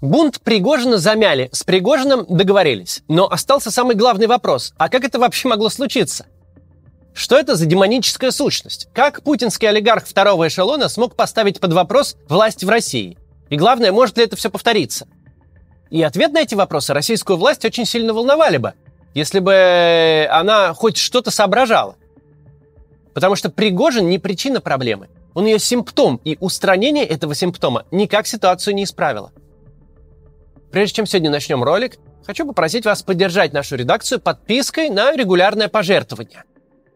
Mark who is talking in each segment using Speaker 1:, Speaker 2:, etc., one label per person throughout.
Speaker 1: Бунт Пригожина замяли, с Пригожиным договорились. Но остался самый главный вопрос. А как это вообще могло случиться? Что это за демоническая сущность? Как путинский олигарх второго эшелона смог поставить под вопрос власть в России? И главное, может ли это все повториться? И ответ на эти вопросы российскую власть очень сильно волновали бы, если бы она хоть что-то соображала. Потому что Пригожин не причина проблемы. Он ее симптом, и устранение этого симптома никак ситуацию не исправило. Прежде чем сегодня начнем ролик, хочу попросить вас поддержать нашу редакцию подпиской на регулярное пожертвование.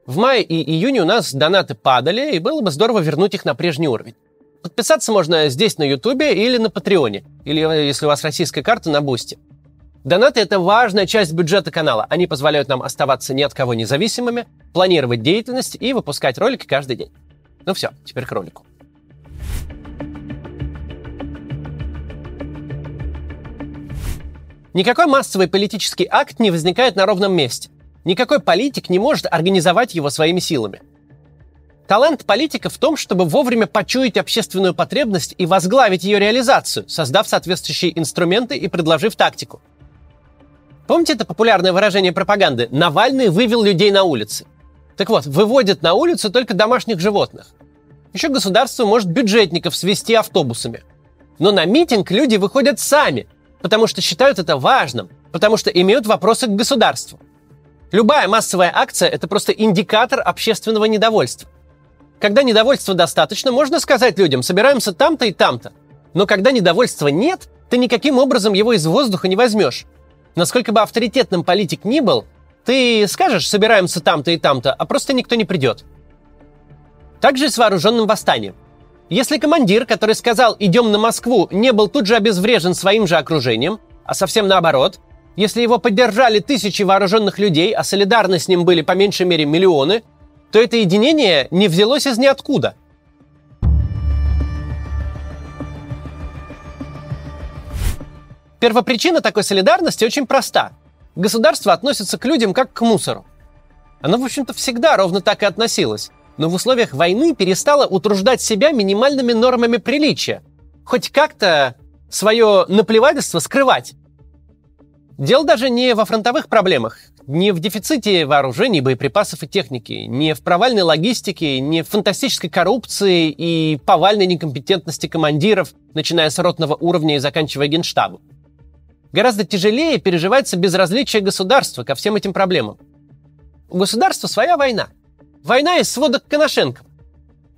Speaker 1: В мае и июне у нас донаты падали, и было бы здорово вернуть их на прежний уровень. Подписаться можно здесь на Ютубе или на Патреоне, или, если у вас российская карта, на Бусти. Донаты – это важная часть бюджета канала. Они позволяют нам оставаться ни от кого независимыми, планировать деятельность и выпускать ролики каждый день. Ну все, теперь к ролику. Никакой массовый политический акт не возникает на ровном месте. Никакой политик не может организовать его своими силами. Талант политика в том, чтобы вовремя почуять общественную потребность и возглавить ее реализацию, создав соответствующие инструменты и предложив тактику. Помните это популярное выражение пропаганды «Навальный вывел людей на улицы»? Так вот, выводят на улицу только домашних животных. Еще государство может бюджетников свести автобусами. Но на митинг люди выходят сами, потому что считают это важным, потому что имеют вопросы к государству. Любая массовая акция – это просто индикатор общественного недовольства. Когда недовольства достаточно, можно сказать людям «собираемся там-то и там-то». Но когда недовольства нет, ты никаким образом его из воздуха не возьмешь. Насколько бы авторитетным политик ни был, ты скажешь «собираемся там-то и там-то», а просто никто не придет. Также и с вооруженным восстанием. Если командир, который сказал «идем на Москву», не был тут же обезврежен своим же окружением, а совсем наоборот, если его поддержали тысячи вооруженных людей, а солидарны с ним были по меньшей мере миллионы, то это единение не взялось из ниоткуда. Первопричина такой солидарности очень проста. Государство относится к людям как к мусору. Оно, в общем-то, всегда ровно так и относилось но в условиях войны перестала утруждать себя минимальными нормами приличия. Хоть как-то свое наплевательство скрывать. Дело даже не во фронтовых проблемах, не в дефиците вооружений, боеприпасов и техники, не в провальной логистике, не в фантастической коррупции и повальной некомпетентности командиров, начиная с ротного уровня и заканчивая генштабом. Гораздо тяжелее переживается безразличие государства ко всем этим проблемам. У государства своя война – Война из сводок Коношенко.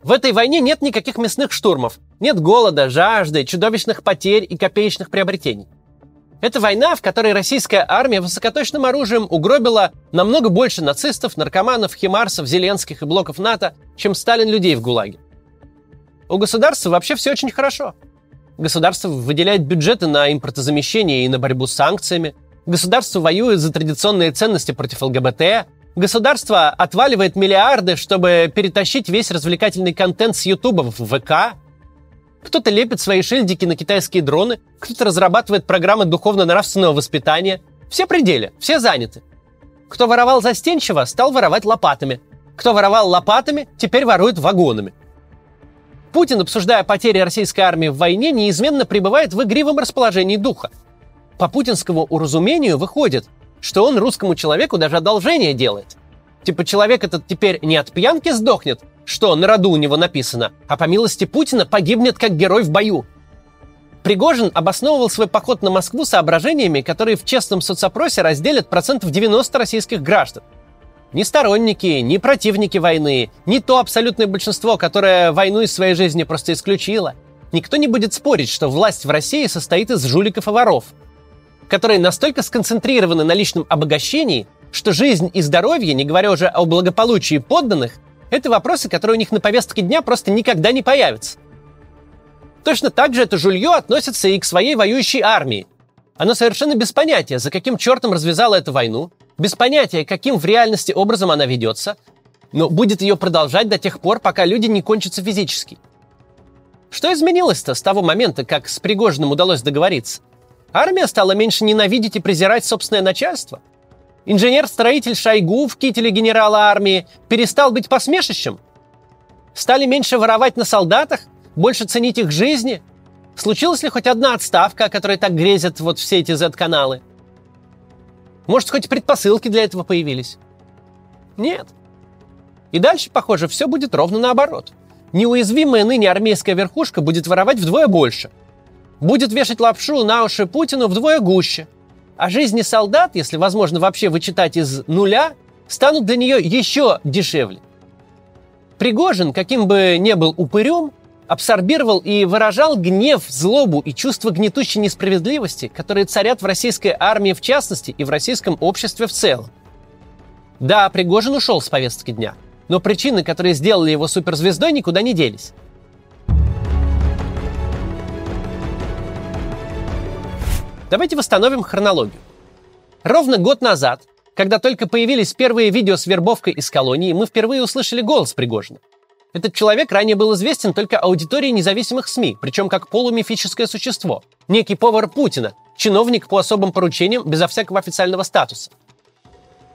Speaker 1: В этой войне нет никаких мясных штурмов, нет голода, жажды, чудовищных потерь и копеечных приобретений. Это война, в которой российская армия высокоточным оружием угробила намного больше нацистов, наркоманов, химарсов, зеленских и блоков НАТО, чем Сталин людей в ГУЛАГе. У государства вообще все очень хорошо. Государство выделяет бюджеты на импортозамещение и на борьбу с санкциями. Государство воюет за традиционные ценности против ЛГБТ, Государство отваливает миллиарды, чтобы перетащить весь развлекательный контент с Ютуба в ВК. Кто-то лепит свои шильдики на китайские дроны, кто-то разрабатывает программы духовно-нравственного воспитания. Все пределы, все заняты. Кто воровал застенчиво, стал воровать лопатами. Кто воровал лопатами, теперь ворует вагонами. Путин, обсуждая потери российской армии в войне, неизменно пребывает в игривом расположении духа. По путинскому уразумению выходит, что он русскому человеку даже одолжение делает. Типа человек этот теперь не от пьянки сдохнет, что на роду у него написано, а по милости Путина погибнет как герой в бою. Пригожин обосновывал свой поход на Москву соображениями, которые в честном соцопросе разделят процентов 90 российских граждан. Ни сторонники, ни противники войны, ни то абсолютное большинство, которое войну из своей жизни просто исключило. Никто не будет спорить, что власть в России состоит из жуликов и воров – которые настолько сконцентрированы на личном обогащении, что жизнь и здоровье, не говоря уже о благополучии подданных, это вопросы, которые у них на повестке дня просто никогда не появятся. Точно так же это жулье относится и к своей воюющей армии. Оно совершенно без понятия, за каким чертом развязала эту войну, без понятия, каким в реальности образом она ведется, но будет ее продолжать до тех пор, пока люди не кончатся физически. Что изменилось-то с того момента, как с Пригожиным удалось договориться? Армия стала меньше ненавидеть и презирать собственное начальство. Инженер-строитель Шойгу в кителе генерала армии перестал быть посмешищем. Стали меньше воровать на солдатах, больше ценить их жизни. Случилась ли хоть одна отставка, о которой так грезят вот все эти Z-каналы? Может, хоть предпосылки для этого появились? Нет. И дальше, похоже, все будет ровно наоборот. Неуязвимая ныне армейская верхушка будет воровать вдвое больше. Будет вешать лапшу на уши Путину вдвое гуще. А жизни солдат, если возможно вообще вычитать из нуля, станут для нее еще дешевле. Пригожин, каким бы ни был упырем, абсорбировал и выражал гнев, злобу и чувство гнетущей несправедливости, которые царят в российской армии в частности и в российском обществе в целом. Да, Пригожин ушел с повестки дня, но причины, которые сделали его суперзвездой, никуда не делись. Давайте восстановим хронологию. Ровно год назад, когда только появились первые видео с вербовкой из колонии, мы впервые услышали голос Пригожина – этот человек ранее был известен только аудитории независимых СМИ, причем как полумифическое существо. Некий повар Путина, чиновник по особым поручениям безо всякого официального статуса.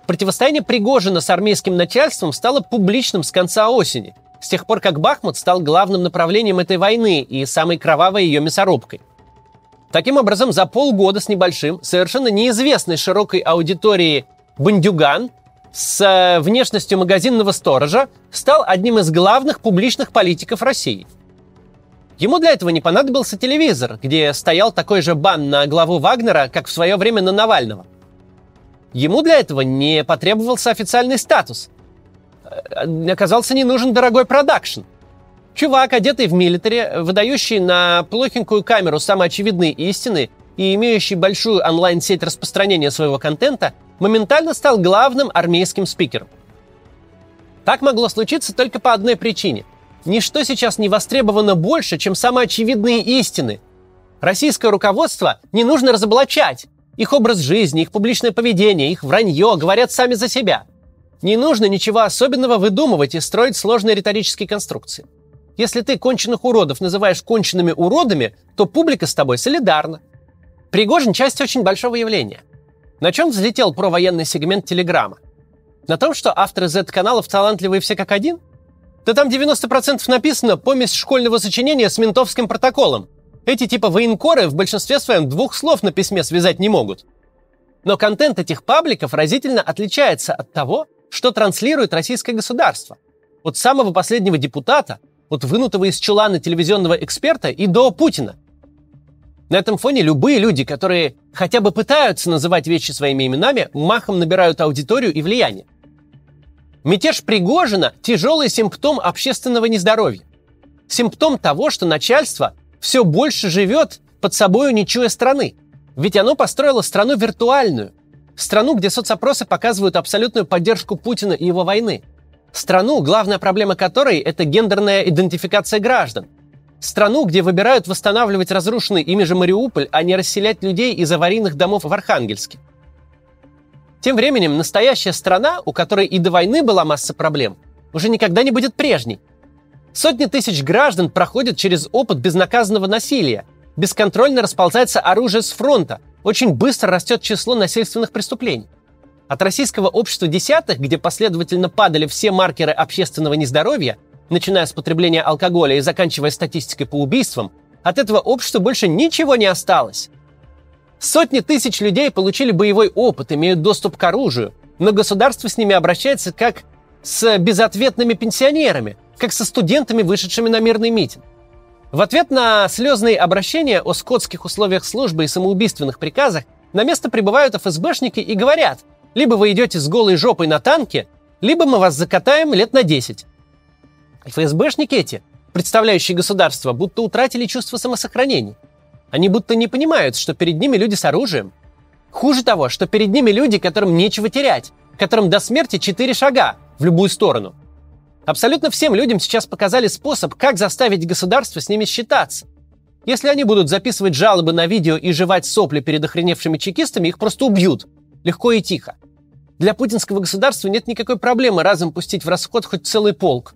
Speaker 1: Противостояние Пригожина с армейским начальством стало публичным с конца осени, с тех пор как Бахмут стал главным направлением этой войны и самой кровавой ее мясорубкой. Таким образом, за полгода с небольшим, совершенно неизвестной широкой аудитории Бандюган с э, внешностью магазинного сторожа стал одним из главных публичных политиков России. Ему для этого не понадобился телевизор, где стоял такой же бан на главу Вагнера, как в свое время на Навального. Ему для этого не потребовался официальный статус. Э, оказался не нужен дорогой продакшн. Чувак, одетый в милитаре, выдающий на плохенькую камеру самые очевидные истины и имеющий большую онлайн-сеть распространения своего контента – моментально стал главным армейским спикером. Так могло случиться только по одной причине. Ничто сейчас не востребовано больше, чем самые очевидные истины. Российское руководство не нужно разоблачать. Их образ жизни, их публичное поведение, их вранье говорят сами за себя. Не нужно ничего особенного выдумывать и строить сложные риторические конструкции. Если ты конченых уродов называешь конченными уродами, то публика с тобой солидарна. Пригожин – часть очень большого явления. На чем взлетел провоенный сегмент Телеграма? На том, что авторы Z-каналов талантливые все как один? Да там 90% написано помесь школьного сочинения с ментовским протоколом. Эти типа военкоры в большинстве своем двух слов на письме связать не могут. Но контент этих пабликов разительно отличается от того, что транслирует российское государство. От самого последнего депутата, от вынутого из чулана телевизионного эксперта и до Путина – на этом фоне любые люди, которые хотя бы пытаются называть вещи своими именами, махом набирают аудиторию и влияние. Мятеж Пригожина – тяжелый симптом общественного нездоровья. Симптом того, что начальство все больше живет под собой не чуя страны. Ведь оно построило страну виртуальную. Страну, где соцопросы показывают абсолютную поддержку Путина и его войны. Страну, главная проблема которой – это гендерная идентификация граждан – Страну, где выбирают восстанавливать разрушенный ими же Мариуполь, а не расселять людей из аварийных домов в Архангельске. Тем временем настоящая страна, у которой и до войны была масса проблем, уже никогда не будет прежней. Сотни тысяч граждан проходят через опыт безнаказанного насилия. Бесконтрольно расползается оружие с фронта. Очень быстро растет число насильственных преступлений. От российского общества десятых, где последовательно падали все маркеры общественного нездоровья – начиная с потребления алкоголя и заканчивая статистикой по убийствам, от этого общества больше ничего не осталось. Сотни тысяч людей получили боевой опыт, имеют доступ к оружию, но государство с ними обращается как с безответными пенсионерами, как со студентами, вышедшими на мирный митинг. В ответ на слезные обращения о скотских условиях службы и самоубийственных приказах на место прибывают ФСБшники и говорят, либо вы идете с голой жопой на танке, либо мы вас закатаем лет на 10. ФСБшники эти, представляющие государство, будто утратили чувство самосохранения. Они будто не понимают, что перед ними люди с оружием. Хуже того, что перед ними люди, которым нечего терять, которым до смерти четыре шага в любую сторону. Абсолютно всем людям сейчас показали способ, как заставить государство с ними считаться. Если они будут записывать жалобы на видео и жевать сопли перед охреневшими чекистами, их просто убьют. Легко и тихо. Для путинского государства нет никакой проблемы разом пустить в расход хоть целый полк.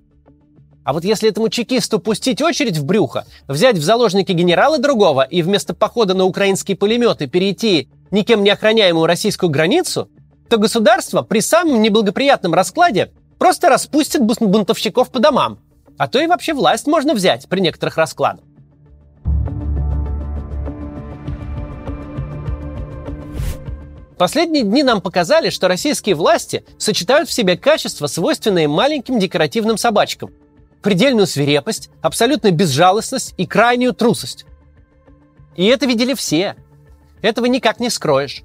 Speaker 1: А вот если этому чекисту пустить очередь в брюхо, взять в заложники генерала другого и вместо похода на украинские пулеметы перейти никем не охраняемую российскую границу, то государство при самом неблагоприятном раскладе просто распустит бунтовщиков по домам. А то и вообще власть можно взять при некоторых раскладах. Последние дни нам показали, что российские власти сочетают в себе качества, свойственные маленьким декоративным собачкам. Предельную свирепость, абсолютную безжалостность и крайнюю трусость. И это видели все. Этого никак не скроешь.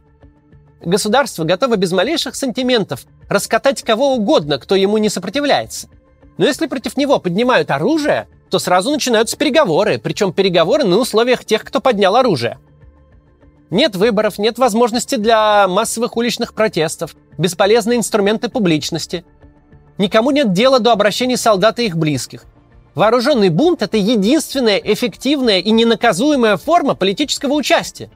Speaker 1: Государство готово без малейших сантиментов раскатать кого угодно, кто ему не сопротивляется. Но если против него поднимают оружие, то сразу начинаются переговоры, причем переговоры на условиях тех, кто поднял оружие. Нет выборов, нет возможности для массовых уличных протестов, бесполезные инструменты публичности. Никому нет дела до обращений солдат и их близких. Вооруженный бунт – это единственная эффективная и ненаказуемая форма политического участия.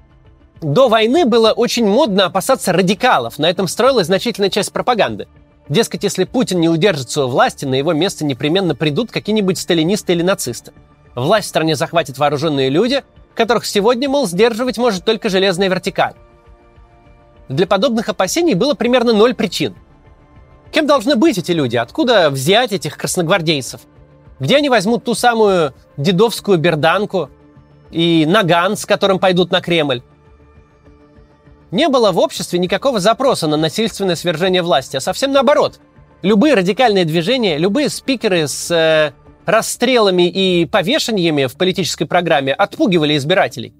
Speaker 1: До войны было очень модно опасаться радикалов, на этом строилась значительная часть пропаганды. Дескать, если Путин не удержится у власти, на его место непременно придут какие-нибудь сталинисты или нацисты. Власть в стране захватят вооруженные люди, которых сегодня, мол, сдерживать может только железная вертикаль. Для подобных опасений было примерно ноль причин. Кем должны быть эти люди? Откуда взять этих красногвардейцев? Где они возьмут ту самую дедовскую берданку и наган, с которым пойдут на Кремль? Не было в обществе никакого запроса на насильственное свержение власти, а совсем наоборот. Любые радикальные движения, любые спикеры с э, расстрелами и повешениями в политической программе отпугивали избирателей.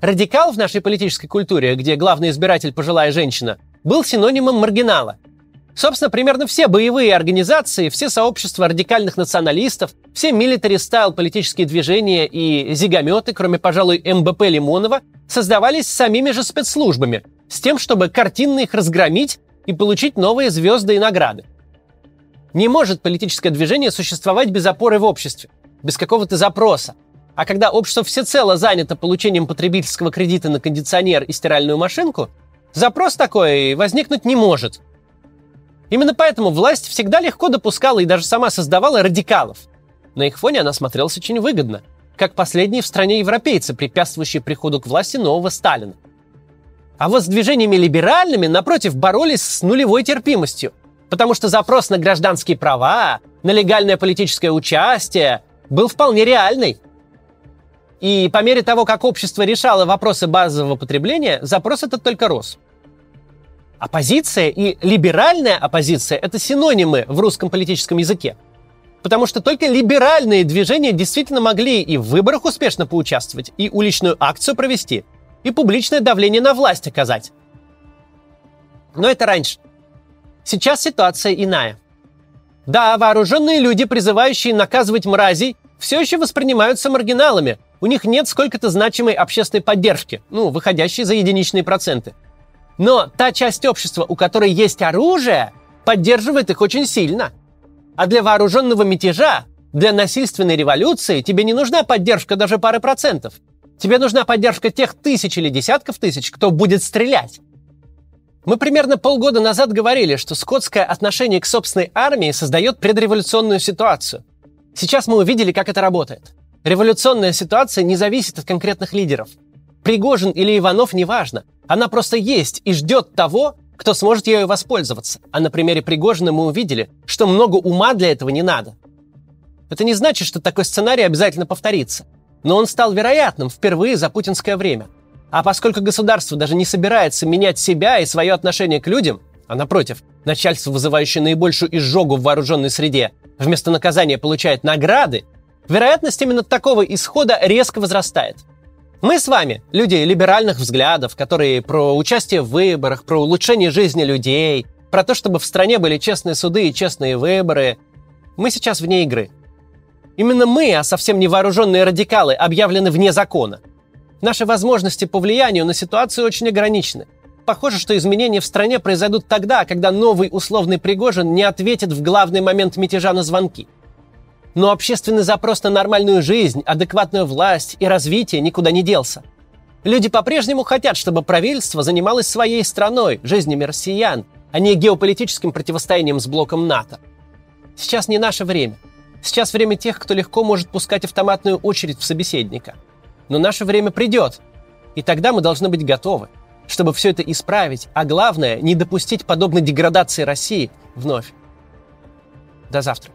Speaker 1: Радикал в нашей политической культуре, где главный избиратель пожилая женщина, был синонимом маргинала. Собственно, примерно все боевые организации, все сообщества радикальных националистов, все military-style политические движения и зигометы, кроме, пожалуй, НБП Лимонова, создавались самими же спецслужбами – с тем, чтобы картинно их разгромить и получить новые звезды и награды. Не может политическое движение существовать без опоры в обществе, без какого-то запроса. А когда общество всецело занято получением потребительского кредита на кондиционер и стиральную машинку, запрос такой возникнуть не может. Именно поэтому власть всегда легко допускала и даже сама создавала радикалов. На их фоне она смотрелась очень выгодно, как последние в стране европейцы, препятствующие приходу к власти нового Сталина. А вот с движениями либеральными, напротив, боролись с нулевой терпимостью. Потому что запрос на гражданские права, на легальное политическое участие был вполне реальный. И по мере того, как общество решало вопросы базового потребления, запрос этот только рос. Оппозиция и либеральная оппозиция – это синонимы в русском политическом языке. Потому что только либеральные движения действительно могли и в выборах успешно поучаствовать, и уличную акцию провести – и публичное давление на власть оказать. Но это раньше. Сейчас ситуация иная. Да, вооруженные люди, призывающие наказывать мразей, все еще воспринимаются маргиналами. У них нет сколько-то значимой общественной поддержки, ну, выходящей за единичные проценты. Но та часть общества, у которой есть оружие, поддерживает их очень сильно. А для вооруженного мятежа, для насильственной революции тебе не нужна поддержка даже пары процентов – Тебе нужна поддержка тех тысяч или десятков тысяч, кто будет стрелять. Мы примерно полгода назад говорили, что скотское отношение к собственной армии создает предреволюционную ситуацию. Сейчас мы увидели, как это работает. Революционная ситуация не зависит от конкретных лидеров. Пригожин или Иванов неважно. Она просто есть и ждет того, кто сможет ею воспользоваться. А на примере Пригожина мы увидели, что много ума для этого не надо. Это не значит, что такой сценарий обязательно повторится но он стал вероятным впервые за путинское время. А поскольку государство даже не собирается менять себя и свое отношение к людям, а напротив, начальство, вызывающее наибольшую изжогу в вооруженной среде, вместо наказания получает награды, вероятность именно такого исхода резко возрастает. Мы с вами, люди либеральных взглядов, которые про участие в выборах, про улучшение жизни людей, про то, чтобы в стране были честные суды и честные выборы, мы сейчас вне игры. Именно мы, а совсем не вооруженные радикалы, объявлены вне закона. Наши возможности по влиянию на ситуацию очень ограничены. Похоже, что изменения в стране произойдут тогда, когда новый условный Пригожин не ответит в главный момент мятежа на звонки. Но общественный запрос на нормальную жизнь, адекватную власть и развитие никуда не делся. Люди по-прежнему хотят, чтобы правительство занималось своей страной, жизнями россиян, а не геополитическим противостоянием с блоком НАТО. Сейчас не наше время. Сейчас время тех, кто легко может пускать автоматную очередь в собеседника. Но наше время придет, и тогда мы должны быть готовы, чтобы все это исправить, а главное, не допустить подобной деградации России вновь. До завтра.